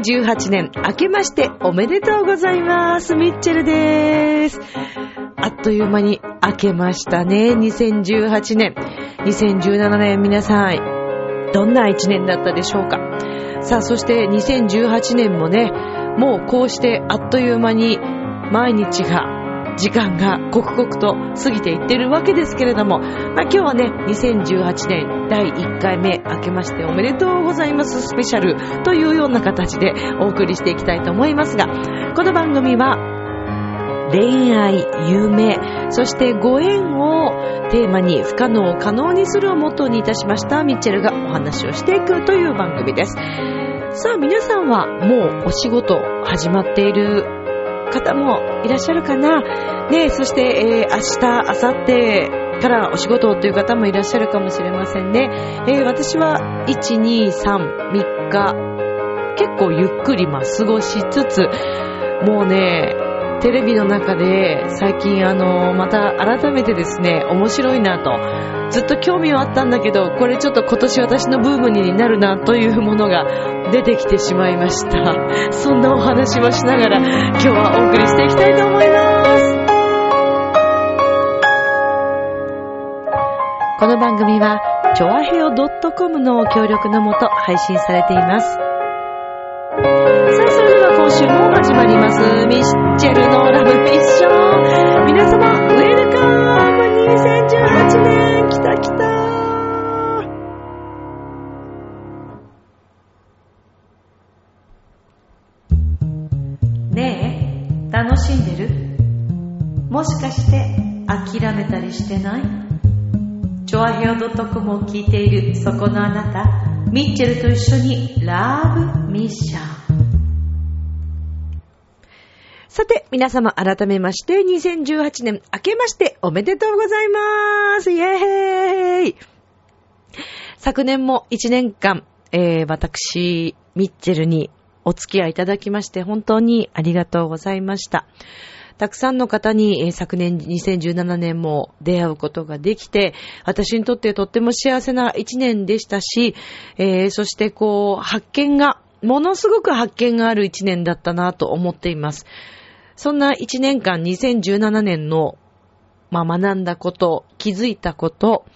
2018年明けましておめでとうございます。ミッチェルです。あっという間に明けましたね。2018年。2017年皆さん、どんな一年だったでしょうか。さあ、そして2018年もね、もうこうしてあっという間に毎日が時間が刻々と過ぎていってるわけですけれども、まあ、今日はね、2018年第1回目明けましておめでとうございますスペシャルというような形でお送りしていきたいと思いますが、この番組は恋愛、夢、そしてご縁をテーマに不可能を可能にするをモットーにいたしましたミッチェルがお話をしていくという番組です。さあ皆さんはもうお仕事始まっている方もいらっしゃるかな？ねそして、えー、明日、明後日からお仕事という方もいらっしゃるかもしれませんね。えー、私は1、2、3、3日、結構ゆっくりま過ごしつつ、もうね、テレビの中で最近あの、また改めてですね、面白いなと、ずっと興味はあったんだけど、これちょっと今年私のブームになるなというものが 出てきてしまいました。そんなお話もしながら今日はお送りしていきたいと思います。この番組は、ちょわへよ .com の協力のもと配信されています。さあ、それでは今週も始まります。ミッチェルを聞いているそこのあなた、ミッチェルと一緒にラブミッション。さて、皆様改めまして、2018年明けましておめでとうございますイェーイ昨年も1年間、えー、私、ミッチェルにお付き合いいただきまして本当にありがとうございました。たくさんの方に、えー、昨年2017年も出会うことができて、私にとってとっても幸せな一年でしたし、えー、そしてこう、発見が、ものすごく発見がある一年だったなと思っています。そんな一年間2017年の、まあ、学んだこと、気づいたこと、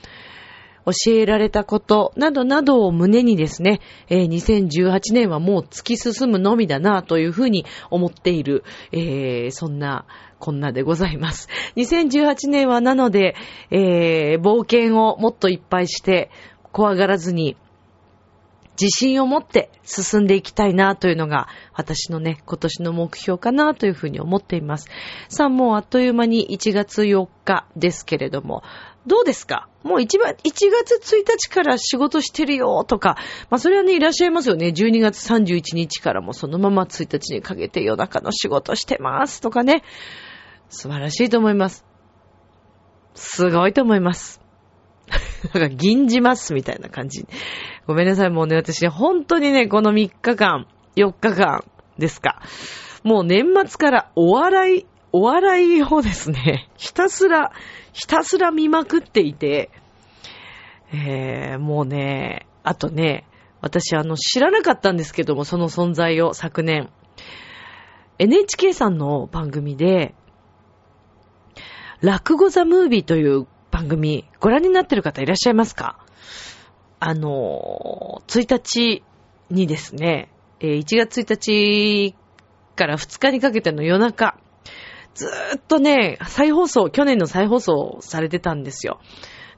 教えられたことなどなどを胸にですね、えー、2018年はもう突き進むのみだなというふうに思っている、えー、そんなこんなでございます。2018年はなので、えー、冒険をもっといっぱいして、怖がらずに自信を持って進んでいきたいなというのが私のね、今年の目標かなというふうに思っています。さあ、もうあっという間に1月4日ですけれども、どうですか？もう 1, 1月1日から仕事してるよとか、まあそれはね、いらっしゃいますよね。12月31日からもそのまま1日にかけて夜中の仕事してますとかね。素晴らしいと思います。すごいと思います。なんか、銀じますみたいな感じ。ごめんなさい、もうね、私、本当にね、この3日間、4日間ですか。もう年末からお笑い、お笑いをですね、ひたすら、ひたすら見まくっていて、えー、もうね、あとね、私あの、知らなかったんですけども、その存在を昨年。NHK さんの番組で、落語ザムービーという番組、ご覧になってる方いらっしゃいますか？あの、1日にですね、1月1日から2日にかけての夜中、ずーっとね、再放送、去年の再放送されてたんですよ。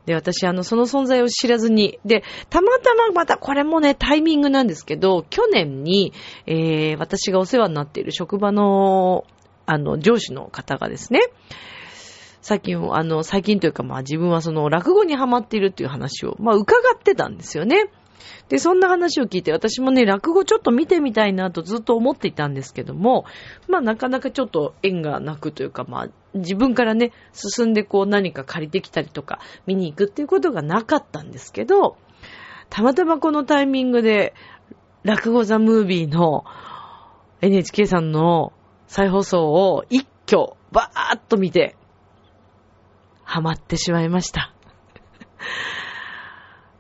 で、私、あの、その存在を知らずに、で、たまたままたこれもね、タイミングなんですけど、去年に、えー、私がお世話になっている職場の、あの、上司の方がですね、最近、あの、最近というかまあ自分はその落語にハマっているっていう話を、まあ伺ってたんですよね。で、そんな話を聞いて、私もね、落語ちょっと見てみたいなとずっと思っていたんですけども、まあなかなかちょっと縁がなくというか、まあ自分からね、進んでこう何か借りてきたりとか、見に行くっていうことがなかったんですけど、たまたまこのタイミングで、落語ザムービーの NHK さんの再放送を一挙バーッと見て、ハマってしまいました。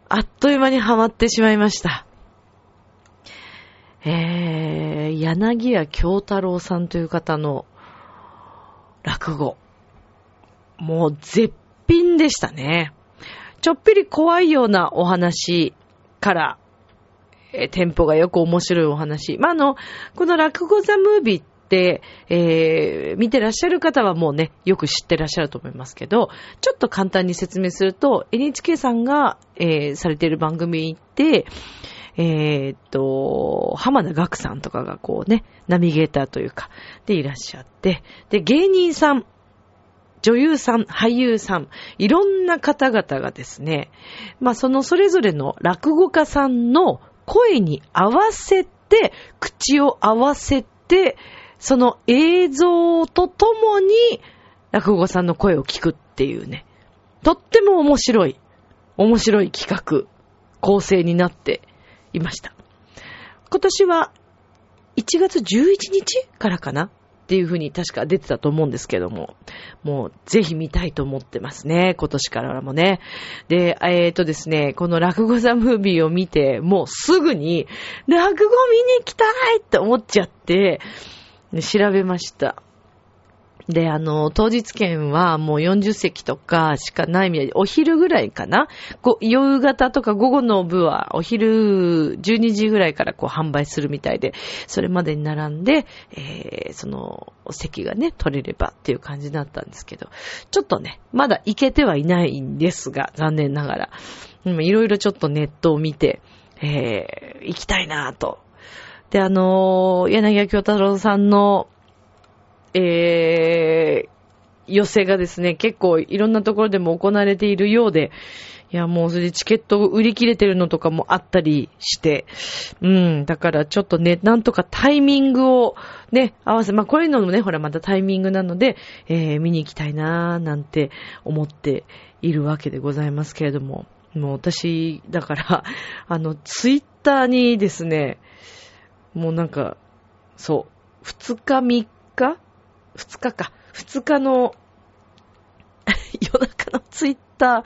あっという間にハマってしまいました。えー、柳家京太郎さんという方の落語。もう絶品でしたね。ちょっぴり怖いようなお話から、えー、テンポがよく面白いお話。まあ、あの、この落語ザムービーって、えー、見てらっしゃる方はもうね、よく知ってらっしゃると思いますけど、ちょっと簡単に説明すると、NHK さんが、えー、されている番組に行って、えー、っと、浜田岳さんとかがこうね、ナビゲーターというか、でいらっしゃって、で、芸人さん、女優さん、俳優さん、いろんな方々がですね、まあそのそれぞれの落語家さんの声に合わせて、口を合わせて、その映像とともに落語さんの声を聞くっていうね、とっても面白い、面白い企画、構成になっていました。今年は1月11日からかなっていう風に確か出てたと思うんですけども、もうぜひ見たいと思ってますね。今年からもね。で、えっ、ー、とですね、この落語ザムービーを見て、もうすぐに落語見に行きたいって思っちゃって、調べました。で、あの、当日券はもう40席とかしかないみたいで、お昼ぐらいかな？夕方とか午後の部はお昼12時ぐらいからこう販売するみたいで、それまでに並んで、えー、その席がね、取れればっていう感じだったんですけど、ちょっとね、まだ行けてはいないんですが、残念ながら。いろいろちょっとネットを見て、えー、行きたいなぁと。で、あのー、柳家京太郎さんのえー、寄せがですね、結構いろんなところでも行われているようで、いや、もうそれでチケット売り切れてるのとかもあったりして、うん、だからちょっとね、なんとかタイミングをね、合わせ、まあこういうのもね、ほらまたタイミングなので、えー、見に行きたいなーなんて思っているわけでございますけれども、もう私、だから、あの、ツイッターにですね、もうなんか、そう、2日3日？二日か。二日の 夜中のツイッタ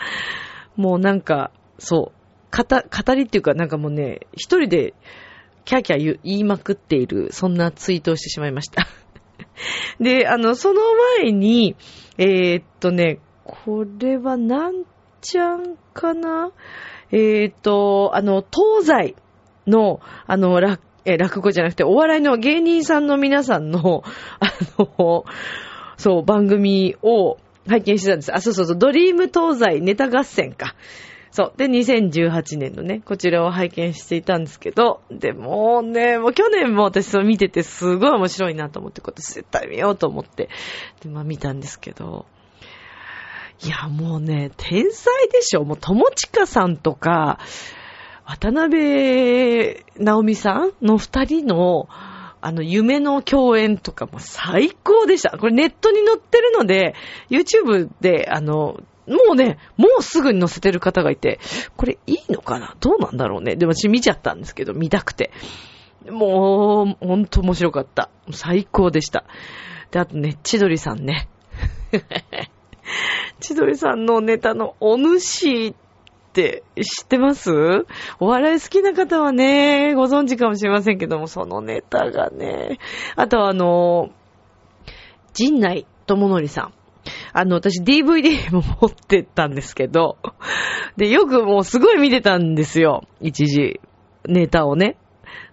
ー、もうなんか、そう、語、りっていうかなんかもうね、一人でキャーキャー言いまくっている、そんなツイートをしてしまいました。で、あの、その前に、えー、っとね、これはなんちゃんかな？えー、っと、あの、東西の、あの、落え落語じゃなくて、お笑いの芸人さんの皆さんの、あの、そう、番組を拝見してたんです。あ、そうそうそう、ドリーム東西ネタ合戦か。そう。で、2018年のね、こちらを拝見していたんですけど、でもね、もう去年も私それ見ててすごい面白いなと思って、これ絶対見ようと思って、で、まあ見たんですけど、いや、もうね、天才でしょ。もう、友近さんとか、渡辺直美さんの二人の、あの、夢の共演とかも最高でした。これネットに載ってるので、YouTube で、あの、もうね、もうすぐに載せてる方がいて、これいいのかな？どうなんだろうね。でも私見ちゃったんですけど、見たくて。もう、ほんと面白かった。最高でした。で、あとね、千鳥さんね。千鳥さんのネタのお主知ってます？お笑い好きな方はね、ご存知かもしれませんけども、そのネタがね。あとはあの、陣内智則さん。あの、私 DVD も持ってたんですけど、で、よくもうすごい見てたんですよ。一時、ネタをね。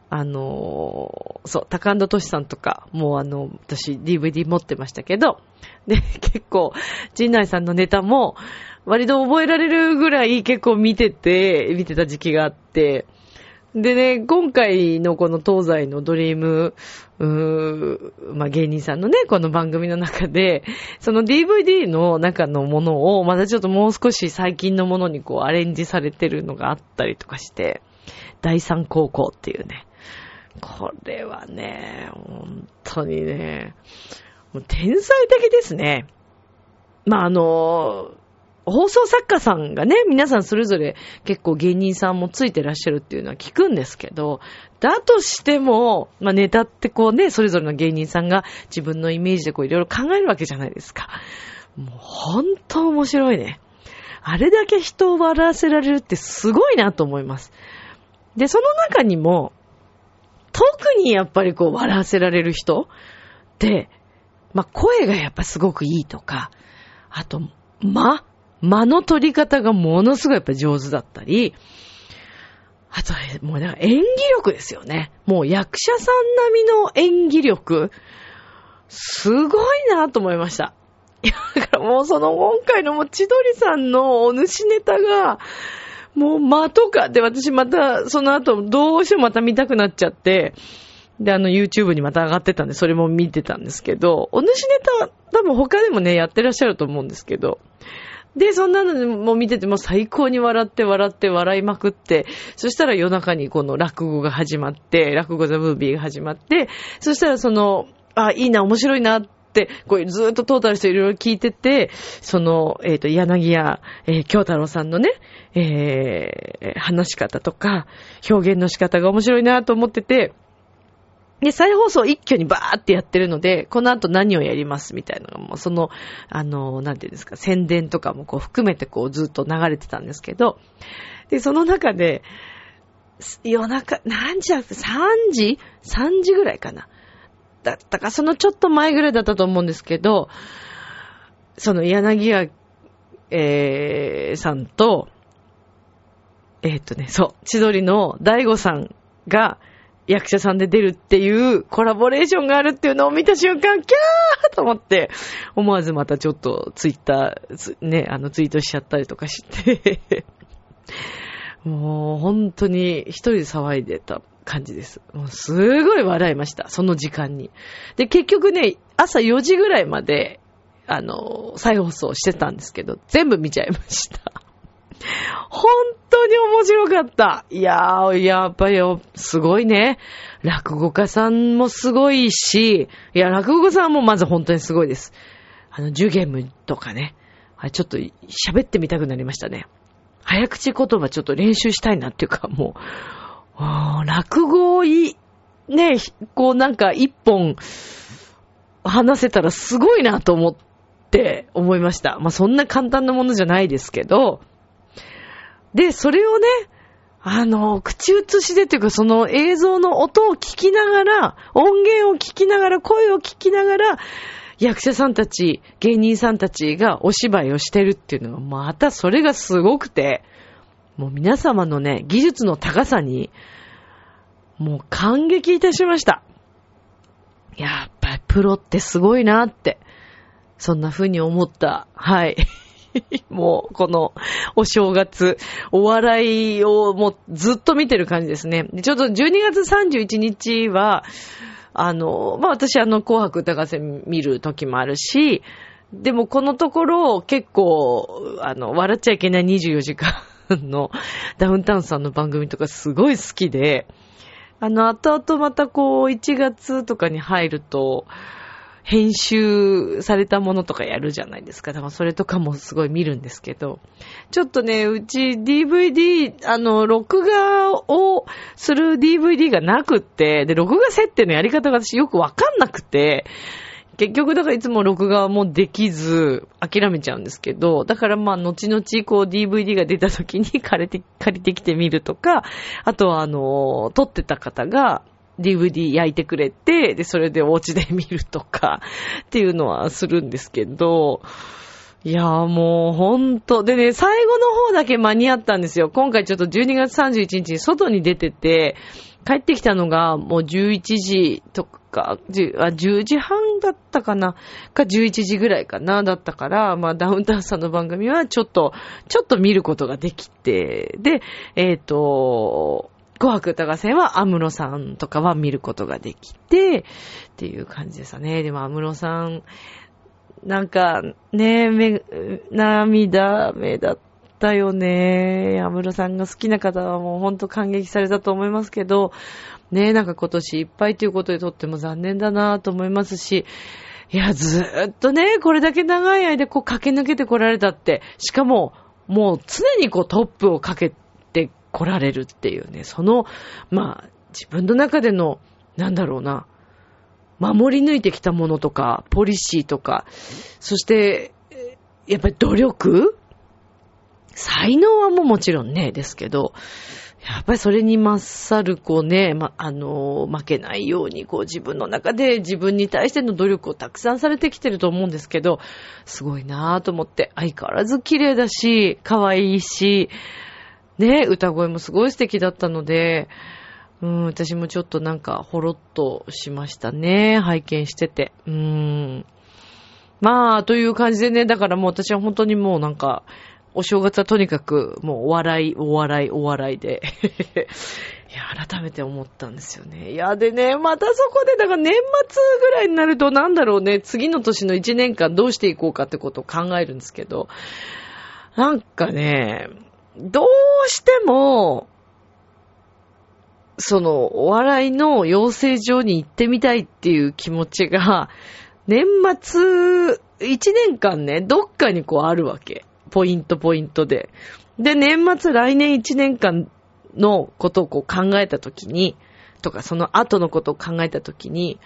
あのそう、高安俊さんとか、もうあの、私 DVD 持ってましたけど、で、結構、陣内さんのネタも、割と覚えられるぐらい結構見てて、見てた時期があって、でね、今回のこの東西のドリーム、うーまあ、芸人さんのね、この番組の中で、その DVD の中のものを、またちょっともう少し最近のものにこうアレンジされてるのがあったりとかして、第三高校っていうね、これはね、本当にね、もう天才的ですね。まあ、あの、放送作家さんがね、皆さんそれぞれ結構芸人さんもついてらっしゃるっていうのは聞くんですけど、だとしても、まあネタってこうね、それぞれの芸人さんが自分のイメージでこういろいろ考えるわけじゃないですか。もう本当面白いね。あれだけ人を笑わせられるってすごいなと思います。で、その中にも、特にやっぱりこう笑わせられる人って、まあ、声がやっぱすごくいいとか、あと、間間の取り方がものすごいやっぱ上手だったり、あと、もう演技力ですよね。もう役者さん並みの演技力、すごいなと思いました。いや、だからもうその今回のもう千鳥さんのお主ネタが、もう間とかで私またその後どうしてもまた見たくなっちゃって、で、あの YouTube にまた上がってたんでそれも見てたんですけど、お主ネタ多分他でもねやってらっしゃると思うんですけど、で、そんなのも見てても最高に笑って笑って笑いまくって、そしたら夜中にこの落語が始まって、落語ザムービーが始まって、そしたらその、あ、いいな、面白いなっ、こうずっとトータルしていろいろ聞いてて、その、えっ、と、柳家、えー京太郎さんのね、えー話し方とか、表現の仕方が面白いなと思ってて、で、再放送一挙にバーってやってるので、この後何をやりますみたいなのがもうその、あの、なんていうんですか、宣伝とかもこう含めてこうずっと流れてたんですけど、で、その中で、夜中、何時だった ?3 時 ?3 時ぐらいかな。だった。か、そのちょっと前ぐらいだったと思うんですけど、その柳家、えー、さんと、えーっとね、そう、千鳥の大悟さんが役者さんで出るっていうコラボレーションがあるっていうのを見た瞬間、キャーと思って、思わずまたちょっとツイッター、ね、あのツイートしちゃったりとかして、もう本当に一人で騒いでた。感じです。もうすごい笑いました、その時間に。で、結局ね、朝4時ぐらいまで、あの、再放送してたんですけど、全部見ちゃいました。本当に面白かった。いやー、やっぱり、すごいね。落語家さんもすごいし、いや、落語家さんもまず本当にすごいです。あの、ジュゲムとかね。あちょっと喋ってみたくなりましたね。早口言葉ちょっと練習したいなっていうか、もう、あー落語をい、ね、こうなんか一本話せたらすごいなと思って思いました。まあ、そんな簡単なものじゃないですけど、で、それをね、あの、口移しでというか、その映像の音を聞きながら、音源を聞きながら、声を聞きながら、役者さんたち、芸人さんたちがお芝居をしてるっていうのが、またそれがすごくて、もう皆様のね、技術の高さに、もう感激いたしました。やっぱりプロってすごいなって、そんな風に思った。はい。もう、この、お正月、お笑いをもうずっと見てる感じですね。ちょっと12月31日は、あの、まあ、私あの、紅白歌合戦見る時もあるし、でもこのところ結構、あの、笑っちゃいけない24時間のダウンタウンさんの番組とかすごい好きで、あの、後々またこう、1月とかに入ると、編集されたものとかやるじゃないですか。だからそれとかもすごい見るんですけど、ちょっとね、うち DVD、あの、録画をする DVD がなくって、で、録画設定のやり方が私よくわかんなくて、結局だからいつも録画もできず諦めちゃうんですけど、だからまあ後々こう DVD が出た時に借りて、借りてきてみるとか、あとはあの、撮ってた方が DVD 焼いてくれて、で、それでお家で見るとかっていうのはするんですけど、いやーもうほんと。でね、最後の方だけ間に合ったんですよ。今回ちょっと12月31日に外に出てて、帰ってきたのがもう11時とか、10, あ10時半だったかな？か11時ぐらいかな？だったから、まあダウンタウンさんの番組はちょっと、ちょっと見ることができて、で、えっ、と、紅白歌合戦は安室さんとかは見ることができて、っていう感じでしたね。でも安室さん、なんか、ねめ、涙目だったよね。安室さんが好きな方はもうほんと感激されたと思いますけど、ねなんか今年いっぱいということでとっても残念だなと思いますし、いや、ずーっとね、これだけ長い間こう駆け抜けてこられたって、しかも、もう常にこうトップをかけてこられるっていうね、その、まあ、自分の中での、なんだろうな、守り抜いてきたものとか、ポリシーとか、そして、やっぱり努力？才能はもうもちろんね、ですけど、やっぱりそれに勝る、こうね、ま、あの、負けないように、こう自分の中で自分に対しての努力をたくさんされてきてると思うんですけど、すごいなぁと思って、相変わらず綺麗だし、可愛いし、ね、歌声もすごい素敵だったので、うん、私もちょっとなんか、ほろっとしましたね。拝見してて。うーん。まあ、という感じでね、だからもう私は本当にもうなんか、お正月はとにかく、もうお笑い、お笑い、お笑いで。いや、改めて思ったんですよね。いや、でね、またそこで、だから年末ぐらいになると、なんだろうね、次の年の1年間どうしていこうかってことを考えるんですけど、なんかね、どうしても、その、お笑いの養成所に行ってみたいっていう気持ちが、年末、一年間ね、どっかにこうあるわけ。ポイントポイントで。で、年末来年一年間のことをこう考えたときに、とかその後のことを考えたときに、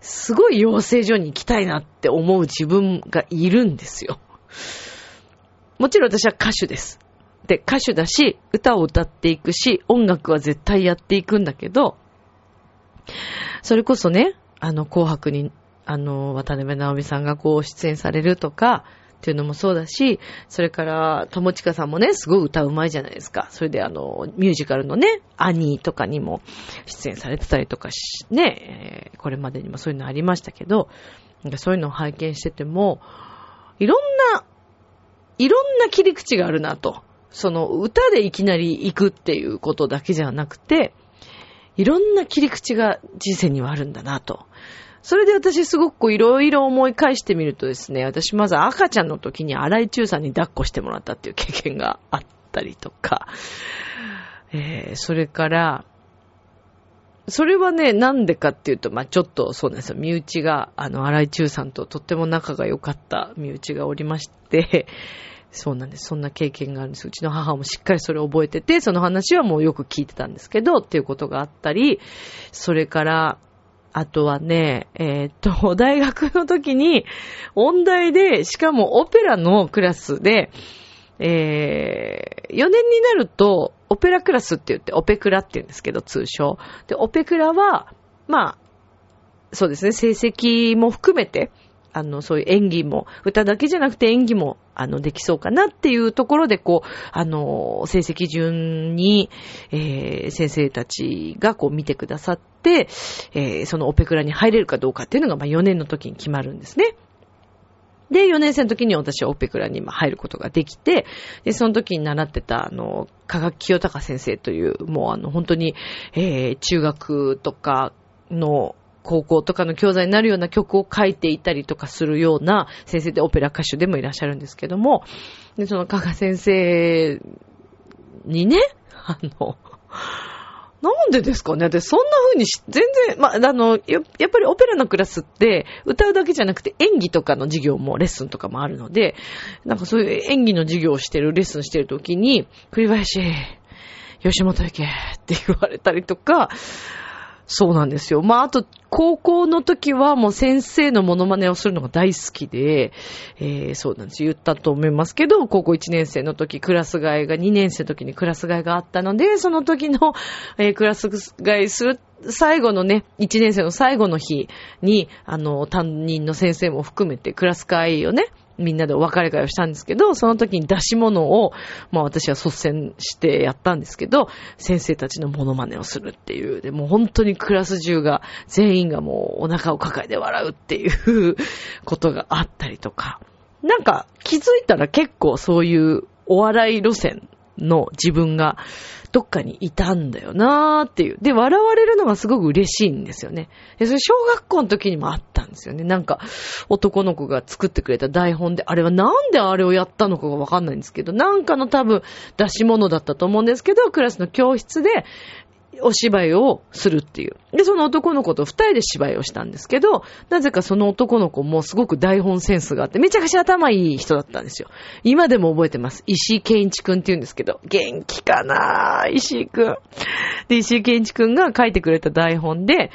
すごい養成所に行きたいなって思う自分がいるんですよ。もちろん私は歌手です。で、歌手だし、歌を歌っていくし、音楽は絶対やっていくんだけど、それこそね、あの、紅白に、あの、渡辺直美さんがこう出演されるとか、っていうのもそうだし、それから、友近さんもね、すごい歌うまいじゃないですか。それであの、ミュージカルのね、アニーとかにも出演されてたりとかし、ね、これまでにもそういうのありましたけど、そういうのを拝見してても、いろんな、いろんな切り口があるなと。その歌でいきなり行くっていうことだけじゃなくて、いろんな切り口が人生にはあるんだなと。それで私すごくいろいろ思い返してみるとですね、私まず赤ちゃんの時に荒井中さんに抱っこしてもらったっていう経験があったりとか、えー、それから、それはね、なんでかっていうと、まあ、ちょっとそうなんですよ。身内が、あの、荒井中さんととっても仲が良かった身内がおりまして、そうなんです。そんな経験があるんです。うちの母もしっかりそれを覚えてて、その話はもうよく聞いてたんですけど、っていうことがあったり、それから、あとはね、えー、っと、大学の時に、音大で、しかもオペラのクラスで、えー、4年になると、オペラクラスって言って、オペクラって言うんですけど、通称。で、オペクラは、まあ、そうですね、成績も含めて、あの、そういう演技も、歌だけじゃなくて演技も、あの、できそうかなっていうところで、こう、あの、成績順に、えー、先生たちがこう見てくださって、えー、そのオペクラに入れるかどうかっていうのが、まあ4年の時に決まるんですね。で、4年生の時に私はオペクラに入ることができて、で、その時に習ってた、あの、科学清隆先生という、もうあの、本当に、えー、中学とかの高校とかの教材になるような曲を書いていたりとかするような先生でオペラ歌手でもいらっしゃるんですけども、で、その加賀先生にね、あの、なんでですかね？で、そんな風にし、全然、まあ、の、やっぱりオペラのクラスって歌うだけじゃなくて演技とかの授業もレッスンとかもあるので、なんかそういう演技の授業をしてる、レッスンしてる時に、栗林、吉本行けって言われたりとか、そうなんですよ。まあ、あと、高校の時はもう先生のモノマネをするのが大好きで、えー、そうなんです。言ったと思いますけど、高校1年生の時、クラス替えが、2年生の時にクラス替えがあったので、その時の、えー、クラス替えする、最後のね、1年生の最後の日に、あの、担任の先生も含めてクラス替えをね、みんなでお別れ会をしたんですけど、その時に出し物を、まあ私は率先してやったんですけど、先生たちのモノマネをするっていう、でも本当にクラス中が、全員がもうお腹を抱えて笑うっていう ことがあったりとか、なんか気づいたら結構そういうお笑い路線の自分がどっかにいたんだよなーっていう。で、笑われるのがすごく嬉しいんですよね。で、それ小学校の時にもあったんですよね。なんか、男の子が作ってくれた台本で、あれはなんであれをやったのかがわかんないんですけど、なんかの多分出し物だったと思うんですけど、クラスの教室で、お芝居をするっていう。で、その男の子と二人で芝居をしたんですけど、なぜかその男の子もすごく台本センスがあって、めちゃくちゃ頭いい人だったんですよ。今でも覚えてます。石井健一くんって言うんですけど、元気かな石井くん。で、石井健一くんが書いてくれた台本で、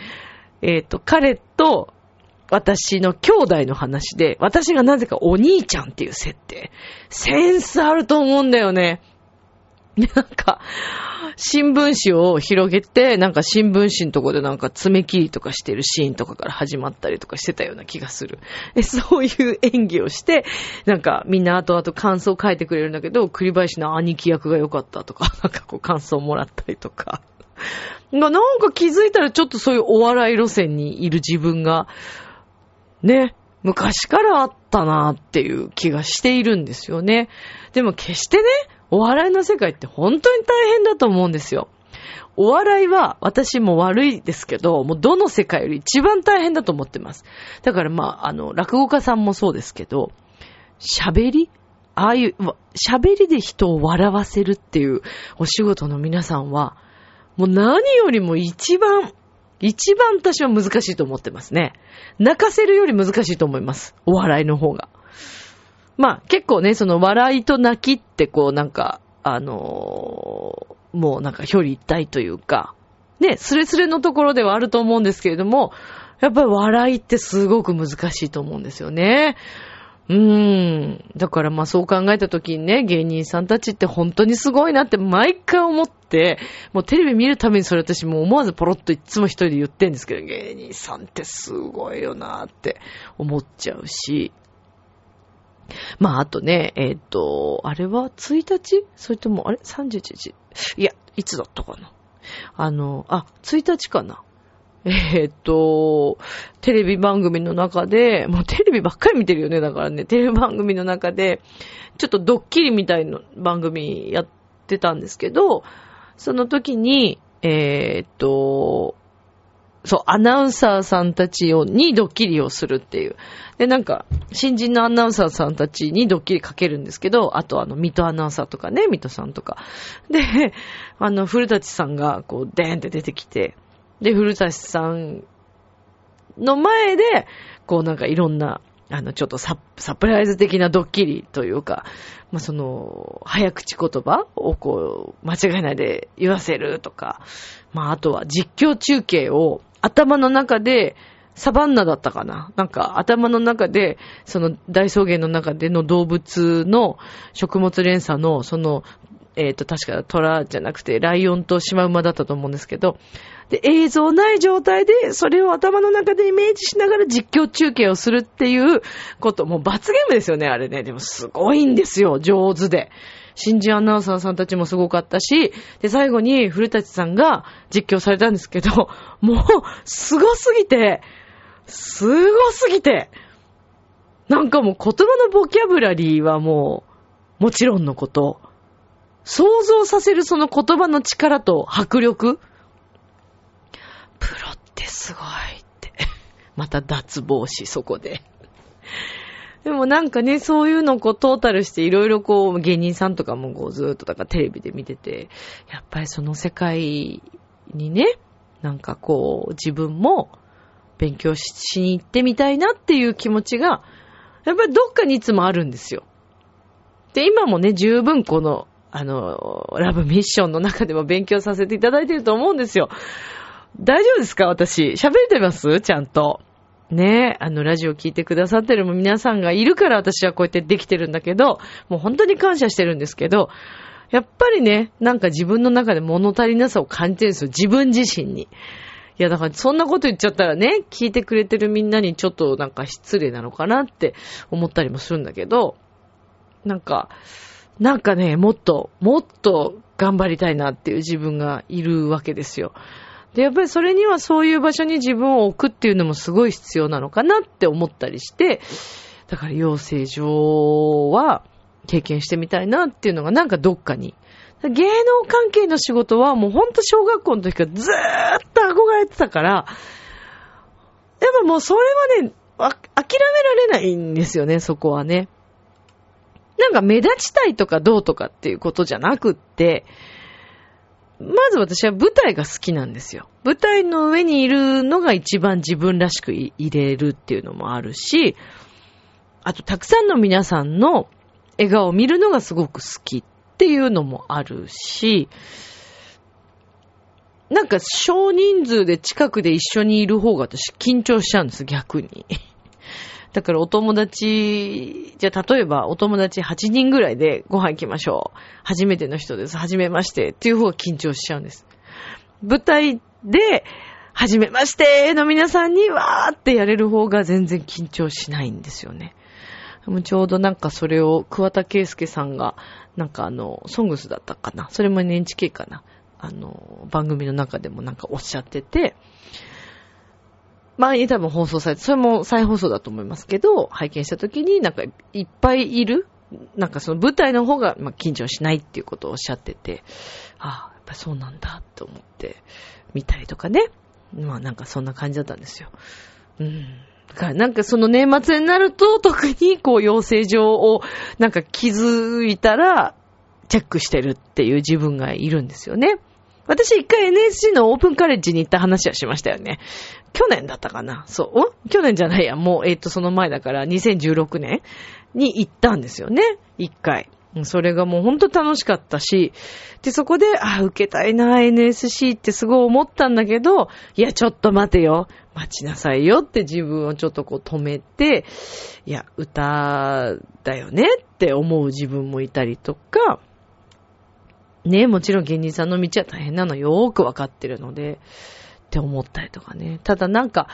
えっ、ー、と、彼と私の兄弟の話で、私がなぜかお兄ちゃんっていう設定。センスあると思うんだよね。なんか、新聞紙を広げて、なんか新聞紙のとこでなんか爪切りとかしてるシーンとかから始まったりとかしてたような気がする。でそういう演技をして、なんかみんな後々感想を書いてくれるんだけど、栗林の兄貴役が良かったとか、なんかこう感想をもらったりとか。なんか気づいたらちょっとそういうお笑い路線にいる自分が、ね、昔からあったなっていう気がしているんですよね。でも決してね、お笑いの世界って本当に大変だと思うんですよ。お笑いは私も悪いですけど、もうどの世界より一番大変だと思ってます。だからまあ、あの、落語家さんもそうですけど、喋り？ああいう、喋りで人を笑わせるっていうお仕事の皆さんは、もう何よりも一番、一番私は難しいと思ってますね。泣かせるより難しいと思います。お笑いの方が。まあ結構ね、その笑いと泣きってこうなんか、あのー、もうなんか表裏一体というか、ね、スレスレのところではあると思うんですけれども、やっぱり笑いってすごく難しいと思うんですよね。うーん。だからまあそう考えた時にね、芸人さんたちって本当にすごいなって毎回思って、もうテレビ見るためにそれ私もう思わずポロッといつも一人で言ってんですけど、芸人さんってすごいよなって思っちゃうし。まあ、あとね、えっ、ー、と、あれは1日それとも、あれ ?31 日いや、いつだったかな？あの、あ、1日かな？えっ、と、テレビ番組の中で、もうテレビばっかり見てるよね、だからね、テレビ番組の中で、ちょっとドッキリみたいな番組やってたんですけど、その時に、えっ、と、そう、アナウンサーさんたちを、にドッキリをするっていう。で、なんか、新人のアナウンサーさんたちにドッキリかけるんですけど、あとあの、水戸アナウンサーとかね、水戸さんとか。で、あの、古舘さんが、こう、デーンって出てきて、で、古舘さんの前で、こうなんかいろんな、あの、ちょっとササプライズ的なドッキリというか、まあ、その、早口言葉をこう、間違いないで言わせるとか、まあ、あとは実況中継を頭の中で、サバンナだったかななんか頭の中で、その大草原の中での動物の食物連鎖の、その、えっ、ー、と、確か虎じゃなくて、ライオンとシマウマだったと思うんですけど、で、映像ない状態で、それを頭の中でイメージしながら実況中継をするっていうこと、もう罰ゲームですよね、あれね。でもすごいんですよ、上手で。新人アナウンサーさんたちもすごかったし、で、最後に古舘さんが実況されたんですけど、もう、すごすぎて、すごすぎて、なんかもう言葉のボキャブラリーはもう、もちろんのこと、想像させるその言葉の力と迫力プロってすごいって。また脱帽子、そこで。でもなんかね、そういうのをこうトータルしていろいろこう芸人さんとかもこうずーっとだからテレビで見てて、やっぱりその世界にね、なんかこう自分も勉強しに行ってみたいなっていう気持ちが、やっぱりどっかにいつもあるんですよ。で、今もね、十分この、あの、ラブミッションの中でも勉強させていただいてると思うんですよ。大丈夫ですか？私。喋れてます？ちゃんと。ねあの、ラジオ聞いてくださってる皆さんがいるから私はこうやってできてるんだけど、もう本当に感謝してるんですけど、やっぱりね、なんか自分の中で物足りなさを感じてるんですよ。自分自身に。いや、だからそんなこと言っちゃったらね、聞いてくれてるみんなにちょっとなんか失礼なのかなって思ったりもするんだけど、なんか、なんかね、もっと、もっと頑張りたいなっていう自分がいるわけですよ。で、やっぱりそれにはそういう場所に自分を置くっていうのもすごい必要なのかなって思ったりして、だから養成所は経験してみたいなっていうのがなんかどっかに。芸能関係の仕事はもうほんと小学校の時からずーっと憧れてたから、やっぱもうそれはね、諦められないんですよね、そこはね。なんか目立ちたいとかどうとかっていうことじゃなくって、まず私は舞台が好きなんですよ。舞台の上にいるのが一番自分らしく入れるっていうのもあるし、あとたくさんの皆さんの笑顔を見るのがすごく好きっていうのもあるし、なんか少人数で近くで一緒にいる方が私緊張しちゃうんです、逆に。だからお友達、じゃあ例えばお友達8人ぐらいでご飯行きましょう。初めての人です。初めまして。っていう方が緊張しちゃうんです。舞台で、初めましての皆さんにわーってやれる方が全然緊張しないんですよね。ちょうどなんかそれを桑田圭介さんが、なんかあの、ソングスだったかな。それも NHK かな。あの、番組の中でもなんかおっしゃってて、前に多分放送されて、それも再放送だと思いますけど、拝見した時になんかいっぱいいるなんかその舞台の方が、まあ、緊張しないっていうことをおっしゃってて、ああ、やっぱそうなんだと思って見たりとかね。まあなんかそんな感じだったんですよ。うん。だからなんかその年末になると特にこう養成所をなんか気づいたらチェックしてるっていう自分がいるんですよね。私一回 NSC のオープンカレッジに行った話はしましたよね。去年だったかなそう去年じゃないや。もう、えっ、ー、と、その前だから2016年に行ったんですよね。一回。それがもうほんと楽しかったし、で、そこで、あ、受けたいな、NSC ってすごい思ったんだけど、いや、ちょっと待てよ。待ちなさいよって自分をちょっとこう止めて、いや、歌だよねって思う自分もいたりとか、ね、もちろん芸人さんの道は大変なのよーくわかってるので、って思ったりとかね。ただなんか、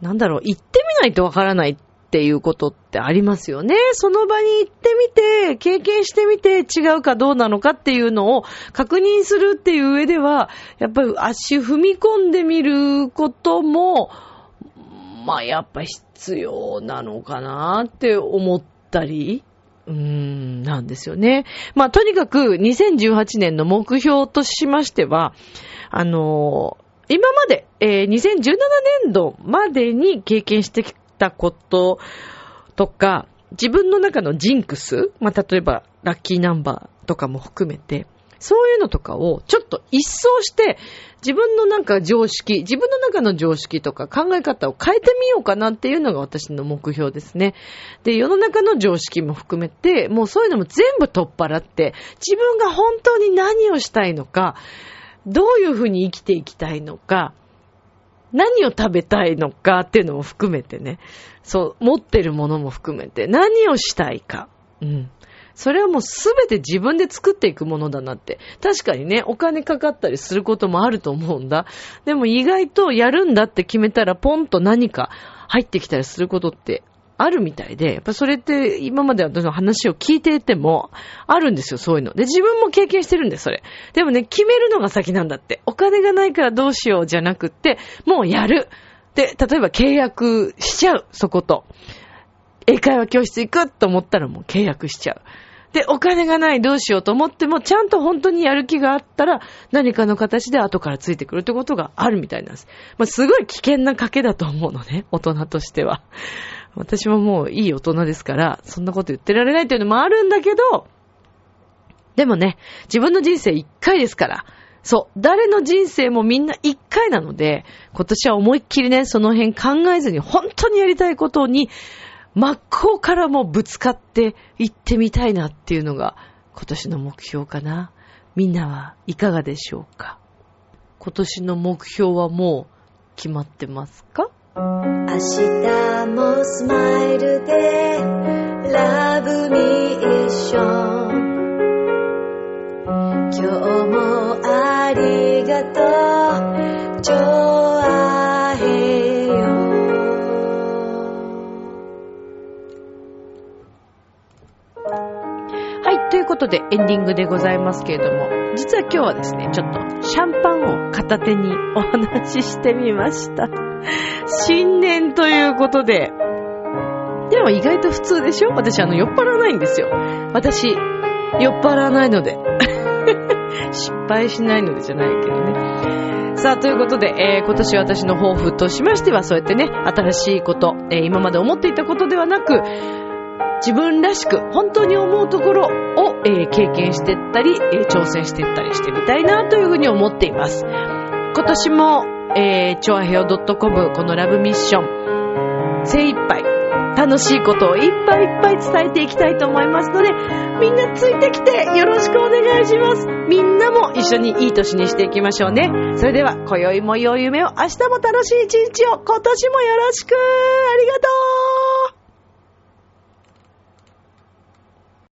なんだろう、行ってみないとわからないっていうことってありますよね。その場に行ってみて、経験してみて違うかどうなのかっていうのを確認するっていう上では、やっぱり足踏み込んでみることも、まあやっぱ必要なのかなって思ったり、うーん、なんですよね。まあ、とにかく2018年の目標としましては、あのー、今まで、えー、2017年度までに経験してきたこととか、自分の中のジンクス、まあ、例えば、ラッキーナンバーとかも含めて、そういうのとかをちょっと一掃して、自分のなんか常識、自分の中の常識とか考え方を変えてみようかなっていうのが私の目標ですね。で、世の中の常識も含めて、もうそういうのも全部取っ払って、自分が本当に何をしたいのか、どういうふうに生きていきたいのか、何を食べたいのかっていうのも含めてね、そう、持ってるものも含めて、何をしたいか。うん。それはもうすべて自分で作っていくものだなって。確かにね、お金かかったりすることもあると思うんだ。でも意外とやるんだって決めたらポンと何か入ってきたりすることってあるみたいで、やっぱそれって今まで私の話を聞いていても、あるんですよ、そういうの。で、自分も経験してるんです、それ。でもね、決めるのが先なんだって。お金がないからどうしようじゃなくって、もうやる。で、例えば契約しちゃう、そこと。英会話教室行くと思ったらもう契約しちゃう。で、お金がない、どうしようと思っても、ちゃんと本当にやる気があったら、何かの形で後からついてくるってことがあるみたいなんです。まあ、すごい危険な賭けだと思うのね、大人としては。私ももういい大人ですから、そんなこと言ってられないっていうのもあるんだけど、でもね、自分の人生一回ですから、そう、誰の人生もみんな一回なので、今年は思いっきりね、その辺考えずに本当にやりたいことに真っ向からもぶつかって行ってみたいなっていうのが今年の目標かな。みんなはいかがでしょうか？今年の目標はもう決まってますか？明日もスマイルでラブミッション。今日もありがとう。いうことでエンディングでございますけれども、実は今日はですね、ちょっとシャンパンを片手にお話ししてみました。新年ということで、でも意外と普通でしょ？私あの酔っ払わないんですよ。私、酔っ払わないので。失敗しないのでじゃないけどね。さあ、ということで、えー、今年私の抱負としましては、そうやってね、新しいこと、えー、今まで思っていたことではなく、自分らしく本当に思うところを、えー、経験していったり、えー、挑戦していったりしてみたいなというふうに思っています。今年も、えー、チョアヘオ .com このラブミッション精一杯楽しいことをいっぱいいっぱい伝えていきたいと思いますので、みんなついてきてよろしくお願いします。みんなも一緒にいい年にしていきましょうね。それでは、今宵も良い夢を、明日も楽しい一日を、今年もよろしくありがとう